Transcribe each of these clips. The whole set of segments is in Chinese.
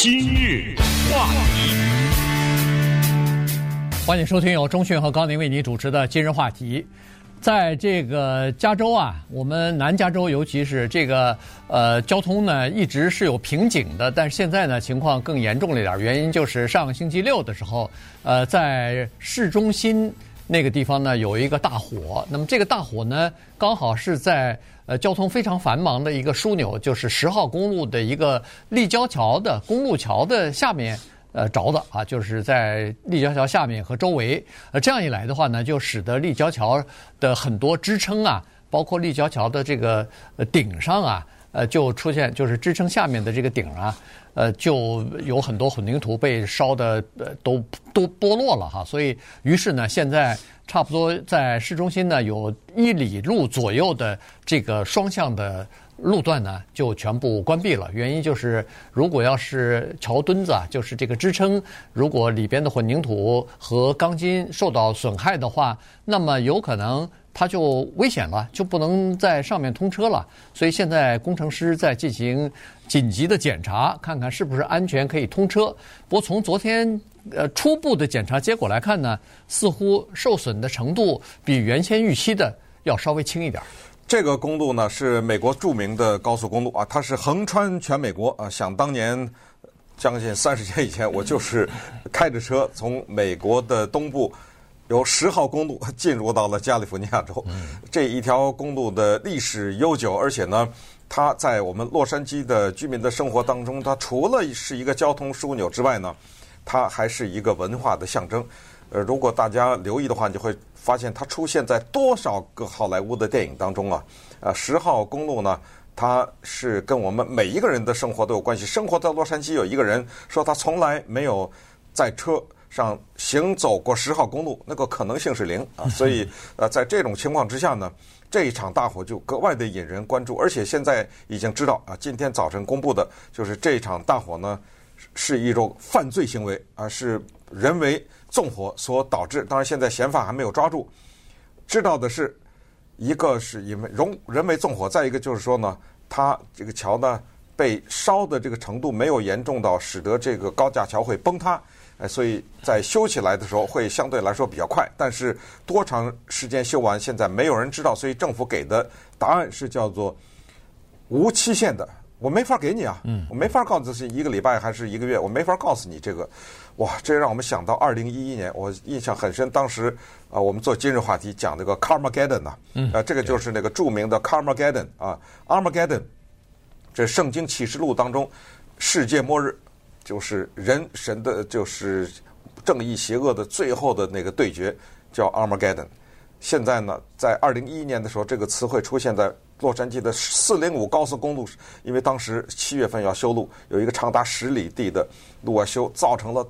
今日话题，欢迎收听由钟讯和高宁为你主持的今日话题。在这个加州啊，我们南加州尤其是这个呃交通呢一直是有瓶颈的，但是现在呢情况更严重了一点，原因就是上个星期六的时候，呃在市中心那个地方呢有一个大火，那么这个大火呢刚好是在。呃，交通非常繁忙的一个枢纽，就是十号公路的一个立交桥的公路桥的下面，呃，着的啊，就是在立交桥下面和周围。呃，这样一来的话呢，就使得立交桥的很多支撑啊，包括立交桥的这个顶上啊，呃，就出现就是支撑下面的这个顶啊，呃，就有很多混凝土被烧的呃都都剥落了哈。所以，于是呢，现在。差不多在市中心呢，有一里路左右的这个双向的路段呢，就全部关闭了。原因就是，如果要是桥墩子啊，就是这个支撑，如果里边的混凝土和钢筋受到损害的话，那么有可能它就危险了，就不能在上面通车了。所以现在工程师在进行紧急的检查，看看是不是安全可以通车。不过从昨天。呃，初步的检查结果来看呢，似乎受损的程度比原先预期的要稍微轻一点。这个公路呢是美国著名的高速公路啊，它是横穿全美国啊。想当年，将近三十年以前，我就是开着车从美国的东部由十号公路 进入到了加利福尼亚州。这一条公路的历史悠久，而且呢，它在我们洛杉矶的居民的生活当中，它除了是一个交通枢纽之外呢。它还是一个文化的象征，呃，如果大家留意的话，你就会发现它出现在多少个好莱坞的电影当中啊。呃，十号公路呢，它是跟我们每一个人的生活都有关系。生活在洛杉矶有一个人说他从来没有在车上行走过十号公路，那个可能性是零啊。所以，呃，在这种情况之下呢，这一场大火就格外的引人关注。而且现在已经知道啊，今天早晨公布的就是这一场大火呢。是一种犯罪行为啊，是人为纵火所导致。当然，现在嫌犯还没有抓住。知道的是，一个是因为容人为纵火，再一个就是说呢，它这个桥呢被烧的这个程度没有严重到使得这个高架桥会崩塌，哎，所以在修起来的时候会相对来说比较快。但是多长时间修完，现在没有人知道。所以政府给的答案是叫做无期限的。我没法给你啊，我没法告诉是一个礼拜还是一个月，我没法告诉你这个。哇，这让我们想到二零一一年，我印象很深。当时啊，我们做今日话题讲这个 Carmageddon 呐，啊，这个就是那个著名的 Carmageddon 啊，Armageddon，这圣经启示录当中世界末日，就是人神的，就是正义邪恶的最后的那个对决，叫 Armageddon。现在呢，在二零一一年的时候，这个词汇出现在。洛杉矶的四零五高速公路，因为当时七月份要修路，有一个长达十里地的路要修，造成了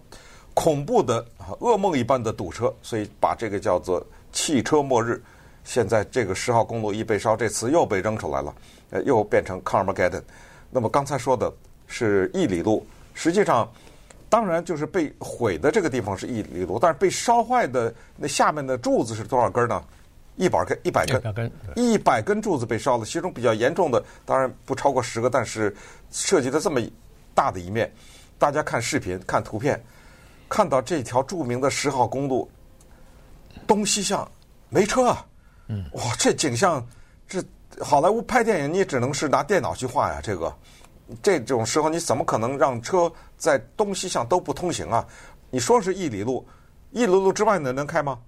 恐怖的噩梦一般的堵车，所以把这个叫做汽车末日。现在这个十号公路一被烧，这词又被扔出来了，呃，又变成 Carmageddon。那么刚才说的是一里路，实际上当然就是被毁的这个地方是一里多，但是被烧坏的那下面的柱子是多少根呢？一百根，一百根，一百根柱子被烧了，其中比较严重的当然不超过十个，但是涉及的这么大的一面，大家看视频、看图片，看到这条著名的十号公路东西向没车啊，嗯，哇，这景象，这好莱坞拍电影你也只能是拿电脑去画呀，这个这种时候你怎么可能让车在东西向都不通行啊？你说是一里路，一里路之外呢能开吗？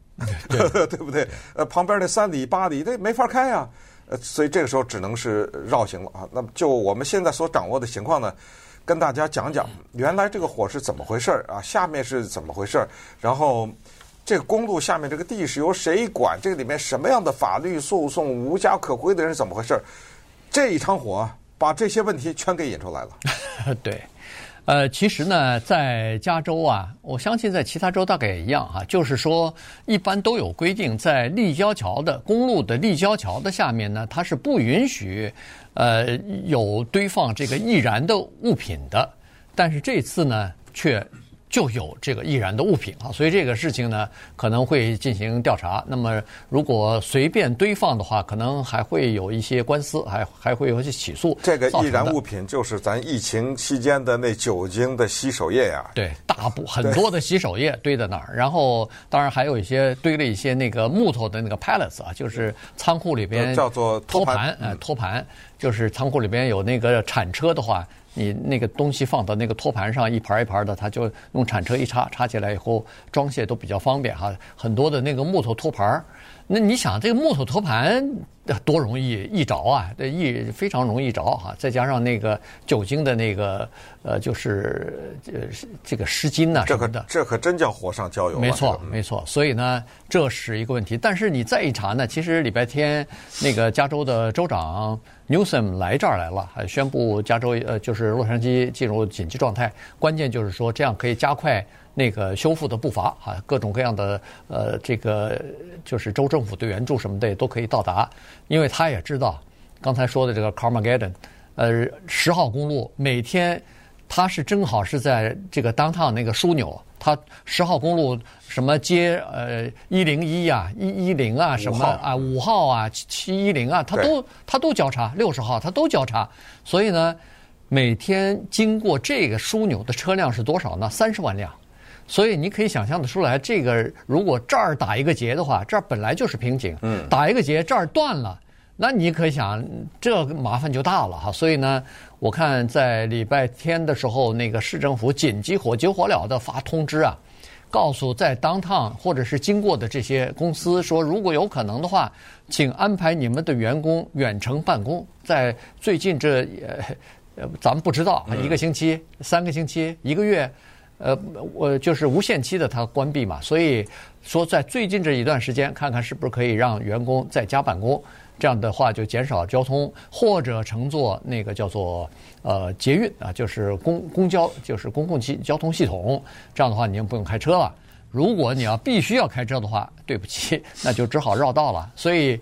对，对不对？呃，旁边那三里八里，这没法开呀。呃，所以这个时候只能是绕行了啊。那么就我们现在所掌握的情况呢，跟大家讲讲原来这个火是怎么回事儿啊？下面是怎么回事儿？然后这个公路下面这个地是由谁管？这个里面什么样的法律诉讼？无家可归的人是怎么回事儿？这一场火把这些问题全给引出来了。对。呃，其实呢，在加州啊，我相信在其他州大概也一样啊，就是说，一般都有规定，在立交桥的公路的立交桥的下面呢，它是不允许呃有堆放这个易燃的物品的。但是这次呢，却就有这个易燃的物品啊，所以这个事情呢可能会进行调查。那么如果随便堆放的话，可能还会有一些官司，还还会有一些起诉。这个易燃物品就是咱疫情期间的那酒精的洗手液呀、啊。对，大部很多的洗手液堆在那儿，然后当然还有一些堆了一些那个木头的那个 pallets 啊，就是仓库里边叫做托盘，呃，托盘就是仓库里边有那个铲车的话。你那个东西放到那个托盘上，一盘一盘的，它就用铲车一插，插起来以后装卸都比较方便哈。很多的那个木头托盘，那你想这个木头托盘多容易易着啊？这易非常容易着哈。再加上那个酒精的那个呃，就是呃这个湿巾呐什么的，这可真叫火上浇油。没错，没错。所以呢，这是一个问题。但是你再一查呢，其实礼拜天那个加州的州长。Newsom 来这儿来了，还宣布加州呃，就是洛杉矶进入紧急状态。关键就是说，这样可以加快那个修复的步伐啊，各种各样的呃，这个就是州政府的援助什么的也都可以到达。因为他也知道，刚才说的这个 Carmageddon，呃，十号公路每天他是正好是在这个 downtown 那个枢纽。他十号公路什么街呃一零一啊一一零啊什么啊五号啊七一零啊，他都他都交叉六十号他都交叉，所以呢，每天经过这个枢纽的车辆是多少呢？三十万辆，所以你可以想象的出来，这个如果这儿打一个结的话，这儿本来就是瓶颈，嗯，打一个结这儿断了，那你可以想这麻烦就大了哈，所以呢。我看在礼拜天的时候，那个市政府紧急火急火燎的发通知啊，告诉在 downtown 或者是经过的这些公司说，如果有可能的话，请安排你们的员工远程办公。在最近这呃，咱们不知道一个星期、三个星期、一个月，呃，我就是无限期的它关闭嘛。所以说，在最近这一段时间，看看是不是可以让员工在家办公。这样的话就减少交通，或者乘坐那个叫做呃捷运啊，就是公公交，就是公共汽交通系统。这样的话你就不用开车了。如果你要必须要开车的话，对不起，那就只好绕道了。所以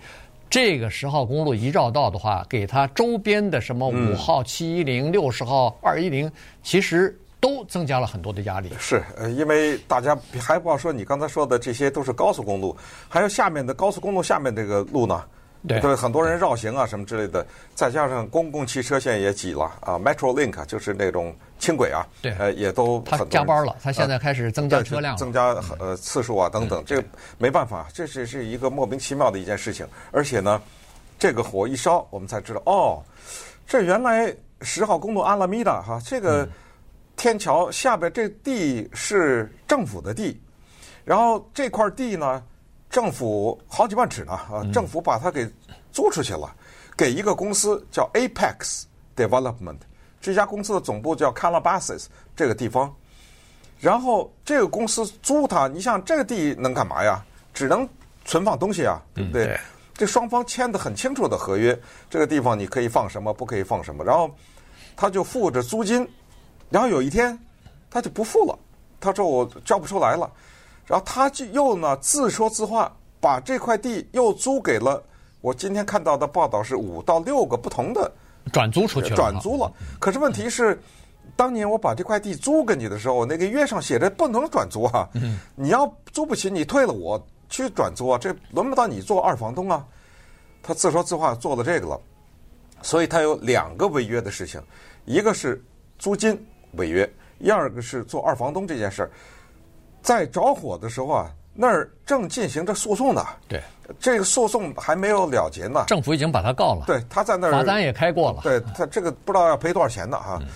这个十号公路一绕道的话，给它周边的什么五号、七一零、六十号、二一零，其实都增加了很多的压力。是，呃，因为大家还不要说，你刚才说的这些都是高速公路，还有下面的高速公路下面这个路呢。对，对，很多人绕行啊，什么之类的，再加上公共汽车线也挤了啊，Metrolink 就是那种轻轨啊，对，呃，也都他加班了，他现在开始增加车辆，增加呃次数啊等等，这个没办法，这是是一个莫名其妙的一件事情。而且呢，这个火一烧，我们才知道，哦，这原来十号公路阿拉米达哈，这个天桥下边这地是政府的地，然后这块地呢。政府好几万尺呢啊！政府把它给租出去了，给一个公司叫 Apex Development，这家公司的总部叫 Calabasas 这个地方。然后这个公司租它，你想这个地能干嘛呀？只能存放东西啊，对不对？这双方签的很清楚的合约，这个地方你可以放什么，不可以放什么。然后他就付着租金，然后有一天他就不付了，他说我交不出来了。然后他就又呢自说自话，把这块地又租给了我今天看到的报道是五到六个不同的转租出去了，转租了。可是问题是，当年我把这块地租给你的时候，那个约上写着不能转租啊。你要租不起，你退了我去转租啊，这轮不到你做二房东啊。他自说自话做了这个了，所以他有两个违约的事情，一个是租金违约，第二个是做二房东这件事儿。在着火的时候啊，那儿正进行着诉讼呢。对，这个诉讼还没有了结呢。政府已经把他告了。对，他在那儿罚单也开过了。对他这个不知道要赔多少钱呢哈。嗯、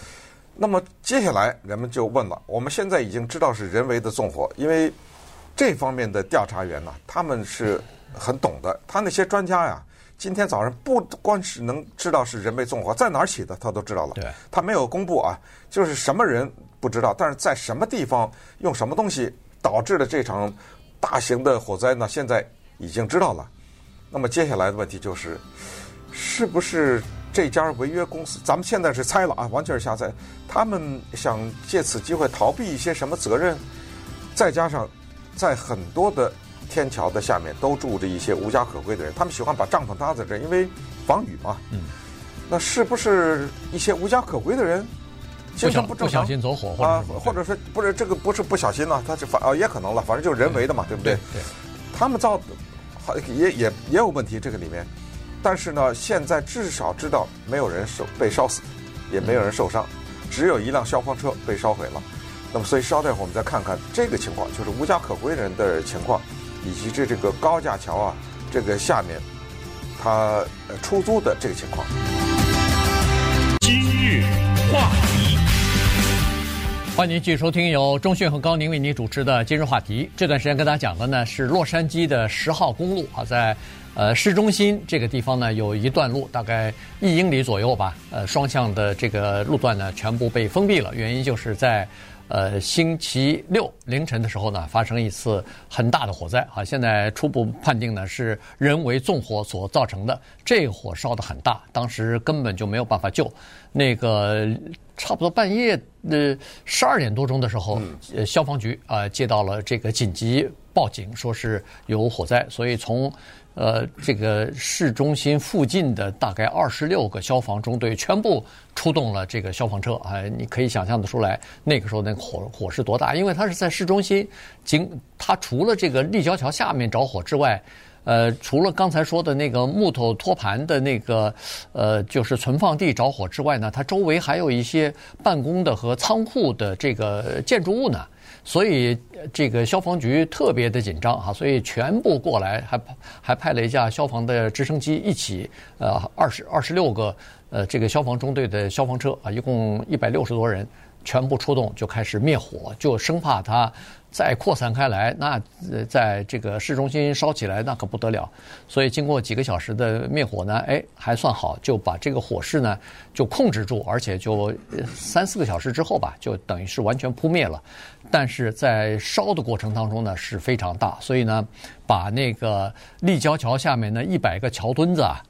那么接下来人们就问了：我们现在已经知道是人为的纵火，因为这方面的调查员呢，他们是很懂的。他那些专家呀，今天早上不光是能知道是人为纵火，在哪儿起的他都知道了。对，他没有公布啊，就是什么人。不知道，但是在什么地方用什么东西导致了这场大型的火灾呢？现在已经知道了。那么接下来的问题就是，是不是这家违约公司？咱们现在是猜了啊，完全是瞎猜。他们想借此机会逃避一些什么责任？再加上在很多的天桥的下面都住着一些无家可归的人，他们喜欢把帐篷搭在这儿，因为防雨嘛。嗯。那是不是一些无家可归的人？精神不正常，不小心走火，或者、啊、或者说不是这个不是不小心呢、啊，他是反啊也可能了，反正就是人为的嘛，对不对？对，他们造好也也也有问题这个里面，但是呢，现在至少知道没有人受被烧死，也没有人受伤，只有一辆消防车被烧毁了。那么，所以稍待会儿我们再看看这个情况，就是无家可归人的情况，以及这这个高架桥啊，这个下面它出租的这个情况。今日话题，欢迎您继续收听由钟讯和高宁为您主持的《今日话题》。这段时间跟大家讲的呢是洛杉矶的十号公路啊，在呃市中心这个地方呢有一段路，大概一英里左右吧，呃双向的这个路段呢全部被封闭了，原因就是在。呃，星期六凌晨的时候呢，发生一次很大的火灾啊！现在初步判定呢是人为纵火所造成的。这火烧的很大，当时根本就没有办法救。那个差不多半夜呃十二点多钟的时候，呃消防局啊接到了这个紧急报警，说是有火灾，所以从。呃，这个市中心附近的大概二十六个消防中队全部出动了这个消防车啊，你可以想象得出来，那个时候那个火火势多大，因为它是在市中心，经它除了这个立交桥下面着火之外，呃，除了刚才说的那个木头托盘的那个呃，就是存放地着火之外呢，它周围还有一些办公的和仓库的这个建筑物呢。所以这个消防局特别的紧张啊，所以全部过来，还还派了一架消防的直升机一起，呃，二十二十六个呃这个消防中队的消防车啊，一共一百六十多人，全部出动就开始灭火，就生怕它。再扩散开来，那在这个市中心烧起来，那可不得了。所以经过几个小时的灭火呢，哎，还算好，就把这个火势呢就控制住，而且就三四个小时之后吧，就等于是完全扑灭了。但是在烧的过程当中呢是非常大，所以呢，把那个立交桥下面呢一百个桥墩子啊，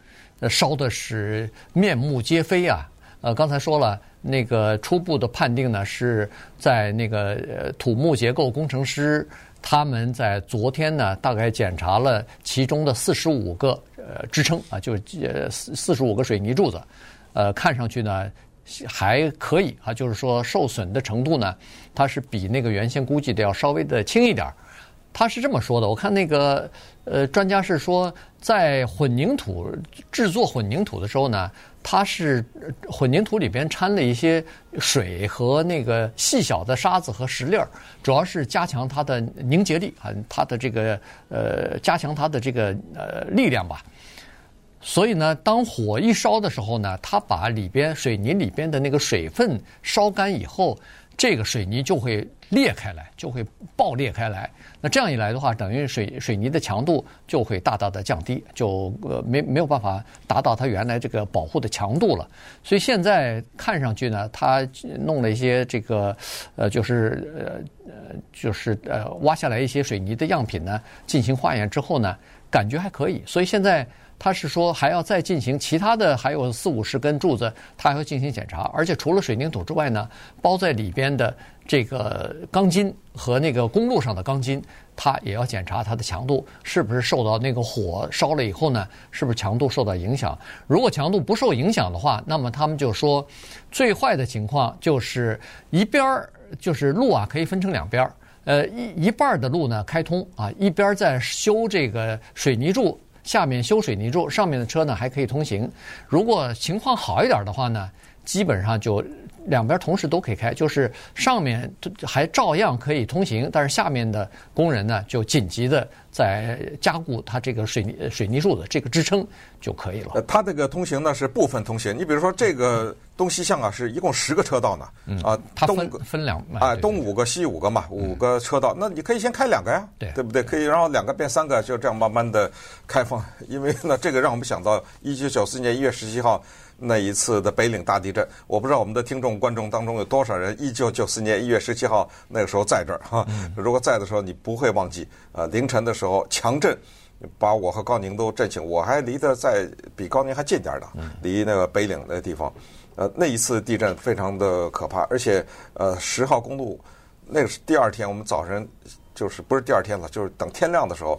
烧的是面目皆非啊。呃，刚才说了。那个初步的判定呢，是在那个呃土木结构工程师他们在昨天呢，大概检查了其中的四十五个呃支撑啊，就呃四四十五个水泥柱子，呃，看上去呢还可以啊，就是说受损的程度呢，它是比那个原先估计的要稍微的轻一点儿。他是这么说的，我看那个呃专家是说，在混凝土制作混凝土的时候呢。它是混凝土里边掺了一些水和那个细小的沙子和石粒儿，主要是加强它的凝结力啊，它的这个呃加强它的这个呃力量吧。所以呢，当火一烧的时候呢，它把里边水泥里边的那个水分烧干以后，这个水泥就会裂开来，就会爆裂开来。那这样一来的话，等于水水泥的强度就会大大的降低，就呃没没有办法达到它原来这个保护的强度了。所以现在看上去呢，它弄了一些这个呃，就是呃，就是呃挖下来一些水泥的样品呢，进行化验之后呢，感觉还可以。所以现在。他是说还要再进行其他的，还有四五十根柱子，他还要进行检查。而且除了水泥土之外呢，包在里边的这个钢筋和那个公路上的钢筋，它也要检查它的强度是不是受到那个火烧了以后呢，是不是强度受到影响？如果强度不受影响的话，那么他们就说，最坏的情况就是一边儿就是路啊可以分成两边儿，呃一一半儿的路呢开通啊，一边儿在修这个水泥柱。下面修水泥柱，上面的车呢还可以通行。如果情况好一点的话呢，基本上就两边同时都可以开，就是上面还照样可以通行，但是下面的工人呢就紧急的在加固它这个水泥水泥柱的这个支撑就可以了。呃，它这个通行呢是部分通行，你比如说这个东西向啊是一共十个车道呢，啊，它分分两啊，东五个西五个嘛，五个车道，那你可以先开两个呀，对对不对？可以，然后两个变三个，就这样慢慢的开放。因为呢，这个让我们想到一九九四年一月十七号。那一次的北岭大地震，我不知道我们的听众观众当中有多少人，一九九四年一月十七号那个时候在这儿哈。如果在的时候，你不会忘记，呃，凌晨的时候强震，把我和高宁都震醒。我还离得在比高宁还近点儿的，离那个北岭那个地方。呃，那一次地震非常的可怕，而且呃，十号公路那个是第二天，我们早晨就是不是第二天了，就是等天亮的时候，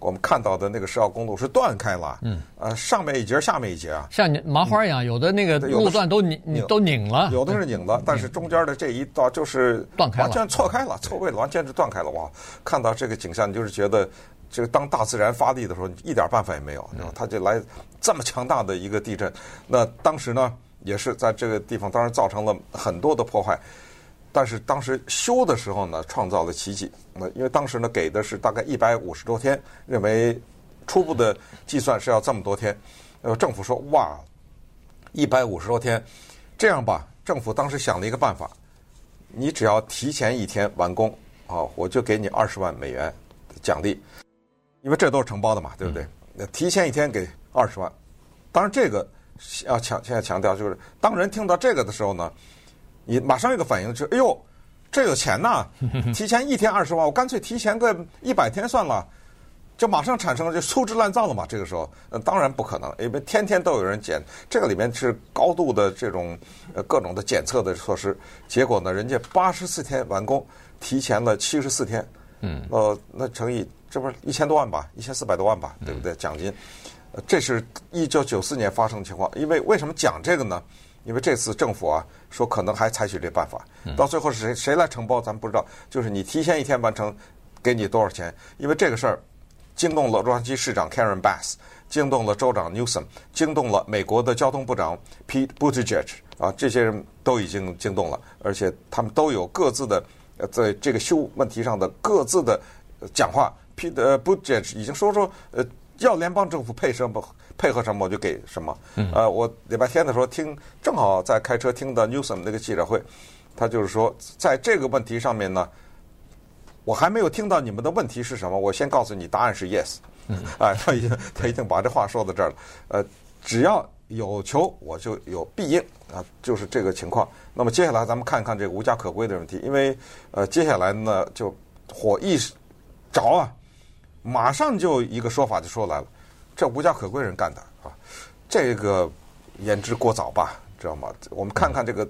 我们看到的那个十号公路是断开了，嗯，呃，上面一截，下面一截啊，像麻花一样，有的那个路段都拧，拧。都拧了，有的是拧的，但是中间的这一道就是断开了，完全错开了，错位了，完全是断开了。哇，看到这个景象，你就是觉得这个当大自然发力的时候，一点办法也没有，它就来这么强大的一个地震。那当时呢，也是在这个地方，当然造成了很多的破坏。但是当时修的时候呢，创造了奇迹。那因为当时呢给的是大概一百五十多天，认为初步的计算是要这么多天。呃，政府说哇，一百五十多天，这样吧，政府当时想了一个办法，你只要提前一天完工啊，我就给你二十万美元奖励，因为这都是承包的嘛，对不对？那提前一天给二十万。当然这个要强现在强调就是，当人听到这个的时候呢。你马上有个反应，就是哎呦，这有钱呐！提前一天二十万，我干脆提前个一百天算了，就马上产生了就粗制滥造了嘛。这个时候，呃，当然不可能，因为天天都有人检，这个里面是高度的这种呃各种的检测的措施。结果呢，人家八十四天完工，提前了七十四天，嗯，呃，那乘以这不是一千多万吧，一千四百多万吧，对不对？奖金，呃，这是一九九四年发生的情况。因为为什么讲这个呢？因为这次政府啊说可能还采取这办法，到最后是谁谁来承包咱们不知道。就是你提前一天完成，给你多少钱？因为这个事儿惊动了洛杉矶市长 Karen Bass，惊动了州长 Newsom，惊动了美国的交通部长 Pete Buttigieg 啊，这些人都已经惊动了，而且他们都有各自的呃在这个修问题上的各自的讲话。Pete Buttigieg 已经说说呃。要联邦政府配什么配合什么我就给什么。呃，我礼拜天的时候听，正好在开车听的 Newsom 那个记者会，他就是说，在这个问题上面呢，我还没有听到你们的问题是什么，我先告诉你答案是 yes。哎，他已经他已经把这话说到这儿了。呃，只要有求我就有必应啊，就是这个情况。那么接下来咱们看看这个无家可归的问题，因为呃接下来呢就火一着啊。马上就一个说法就说来了，这无家可归人干的啊，这个言之过早吧，知道吗？我们看看这个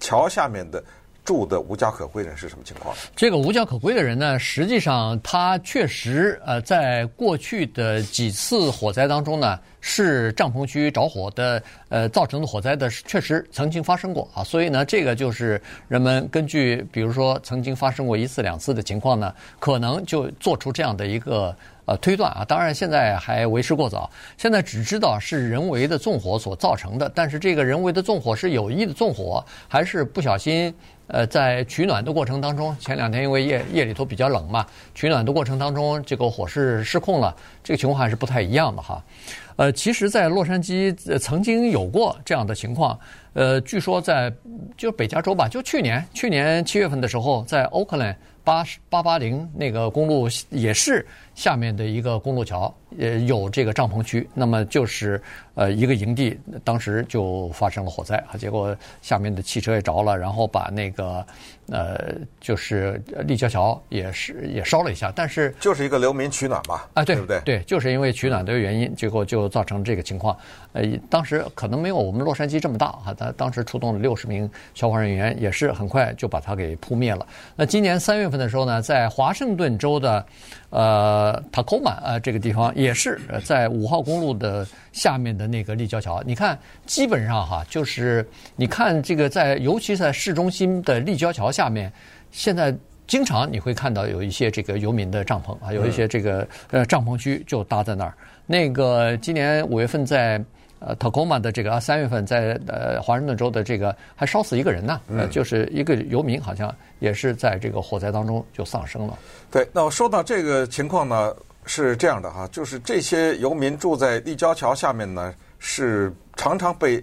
桥下面的住的无家可归人是什么情况？这个无家可归的人呢，实际上他确实呃，在过去的几次火灾当中呢，是帐篷区着火的呃造成的火灾的，确实曾经发生过啊。所以呢，这个就是人们根据比如说曾经发生过一次两次的情况呢，可能就做出这样的一个呃推断啊。当然现在还为时过早，现在只知道是人为的纵火所造成的，但是这个人为的纵火是有意的纵火，还是不小心？呃，在取暖的过程当中，前两天因为夜夜里头比较冷嘛，取暖的过程当中，这个火势失控了，这个情况还是不太一样的哈。呃，其实，在洛杉矶曾经有过这样的情况，呃，据说在就北加州吧，就去年去年七月份的时候，在 Oakland 八八八零那个公路也是。下面的一个公路桥，呃，有这个帐篷区，那么就是呃一个营地，当时就发生了火灾啊，结果下面的汽车也着了，然后把那个呃就是立交桥也是也烧了一下，但是就是一个流民取暖吧，啊对对不对？对，就是因为取暖的原因，结果就造成这个情况。呃，当时可能没有我们洛杉矶这么大啊，他当时出动了六十名消防人员，也是很快就把它给扑灭了。那今年三月份的时候呢，在华盛顿州的。呃，塔科马呃，这个地方也是在五号公路的下面的那个立交桥。你看，基本上哈，就是你看这个在，尤其在市中心的立交桥下面，现在经常你会看到有一些这个游民的帐篷啊，有一些这个呃帐篷区就搭在那儿。那个今年五月份在。呃，Tacoma 的这个啊，三月份在呃华盛顿州的这个还烧死一个人呢，呃，就是一个游民，好像也是在这个火灾当中就丧生了。对，那我说到这个情况呢，是这样的哈，就是这些游民住在立交桥下面呢，是常常被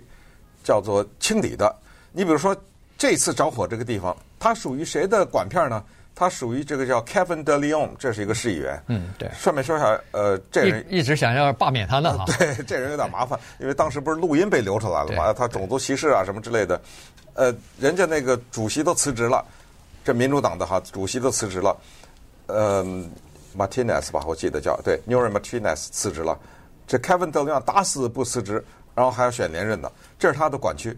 叫做清理的。你比如说这次着火这个地方，它属于谁的管片呢？他属于这个叫 Kevin De Leon，这是一个市议员。嗯，对。顺便说一下，呃，这人一,一直想要罢免他呢哈。对，这人有点麻烦，因为当时不是录音被流出来了嘛，他种族歧视啊什么之类的。呃，人家那个主席都辞职了，这民主党的哈主席都辞职了。呃，Martinez 吧，我记得叫对，Nury Martinez 辞职了。这 Kevin De Leon 打死不辞职，然后还要选连任的，这是他的管区。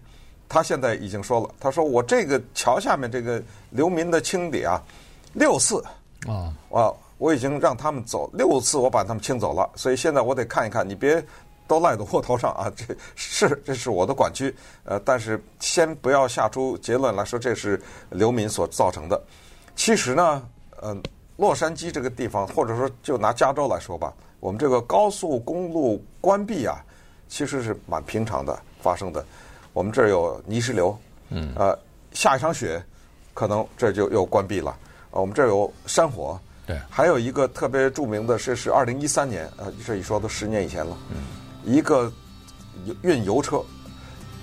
他现在已经说了，他说我这个桥下面这个流民的清理啊。六次啊，我我已经让他们走六次，我把他们清走了，所以现在我得看一看，你别都赖到我头上啊！这是这是我的管区，呃，但是先不要下出结论来说这是流民所造成的。其实呢，呃，洛杉矶这个地方，或者说就拿加州来说吧，我们这个高速公路关闭啊，其实是蛮平常的发生的。我们这儿有泥石流，嗯，呃，下一场雪，可能这就又关闭了。呃，我们这儿有山火。对，还有一个特别著名的是，是二零一三年，呃，这一说都十年以前了。嗯，一个运油车，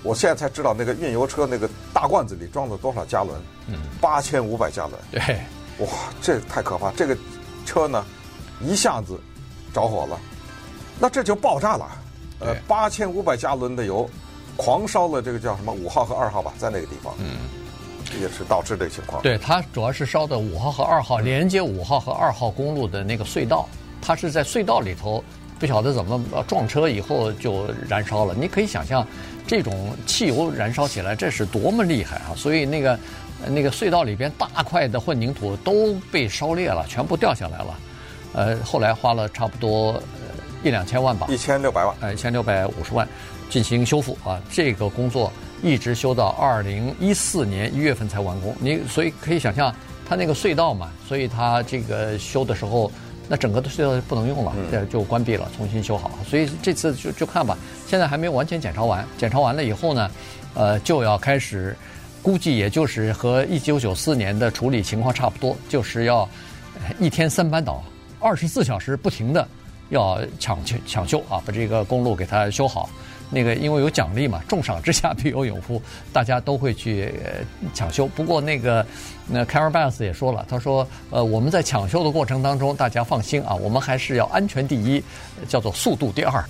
我现在才知道那个运油车那个大罐子里装了多少加仑？嗯，八千五百加仑。对，哇，这太可怕！这个车呢，一下子着火了，那这就爆炸了。呃，八千五百加仑的油，狂烧了这个叫什么五号和二号吧，在那个地方。嗯。也是导致这个情况。对，它主要是烧的五号和二号连接五号和二号公路的那个隧道，它是在隧道里头，不晓得怎么撞车以后就燃烧了。你可以想象，这种汽油燃烧起来这是多么厉害啊！所以那个那个隧道里边大块的混凝土都被烧裂了，全部掉下来了。呃，后来花了差不多一两千万吧，一千六百万，呃，一千六百五十万进行修复啊，这个工作。一直修到二零一四年一月份才完工。你所以可以想象，它那个隧道嘛，所以它这个修的时候，那整个的隧道就不能用了，这就关闭了，重新修好。所以这次就就看吧，现在还没有完全检查完。检查完了以后呢，呃，就要开始，估计也就是和一九九四年的处理情况差不多，就是要一天三班倒，二十四小时不停的要抢抢抢修啊，把这个公路给它修好。那个因为有奖励嘛，重赏之下必有勇夫，大家都会去抢修。不过那个那 Karen Bass 也说了，他说呃我们在抢修的过程当中，大家放心啊，我们还是要安全第一，叫做速度第二。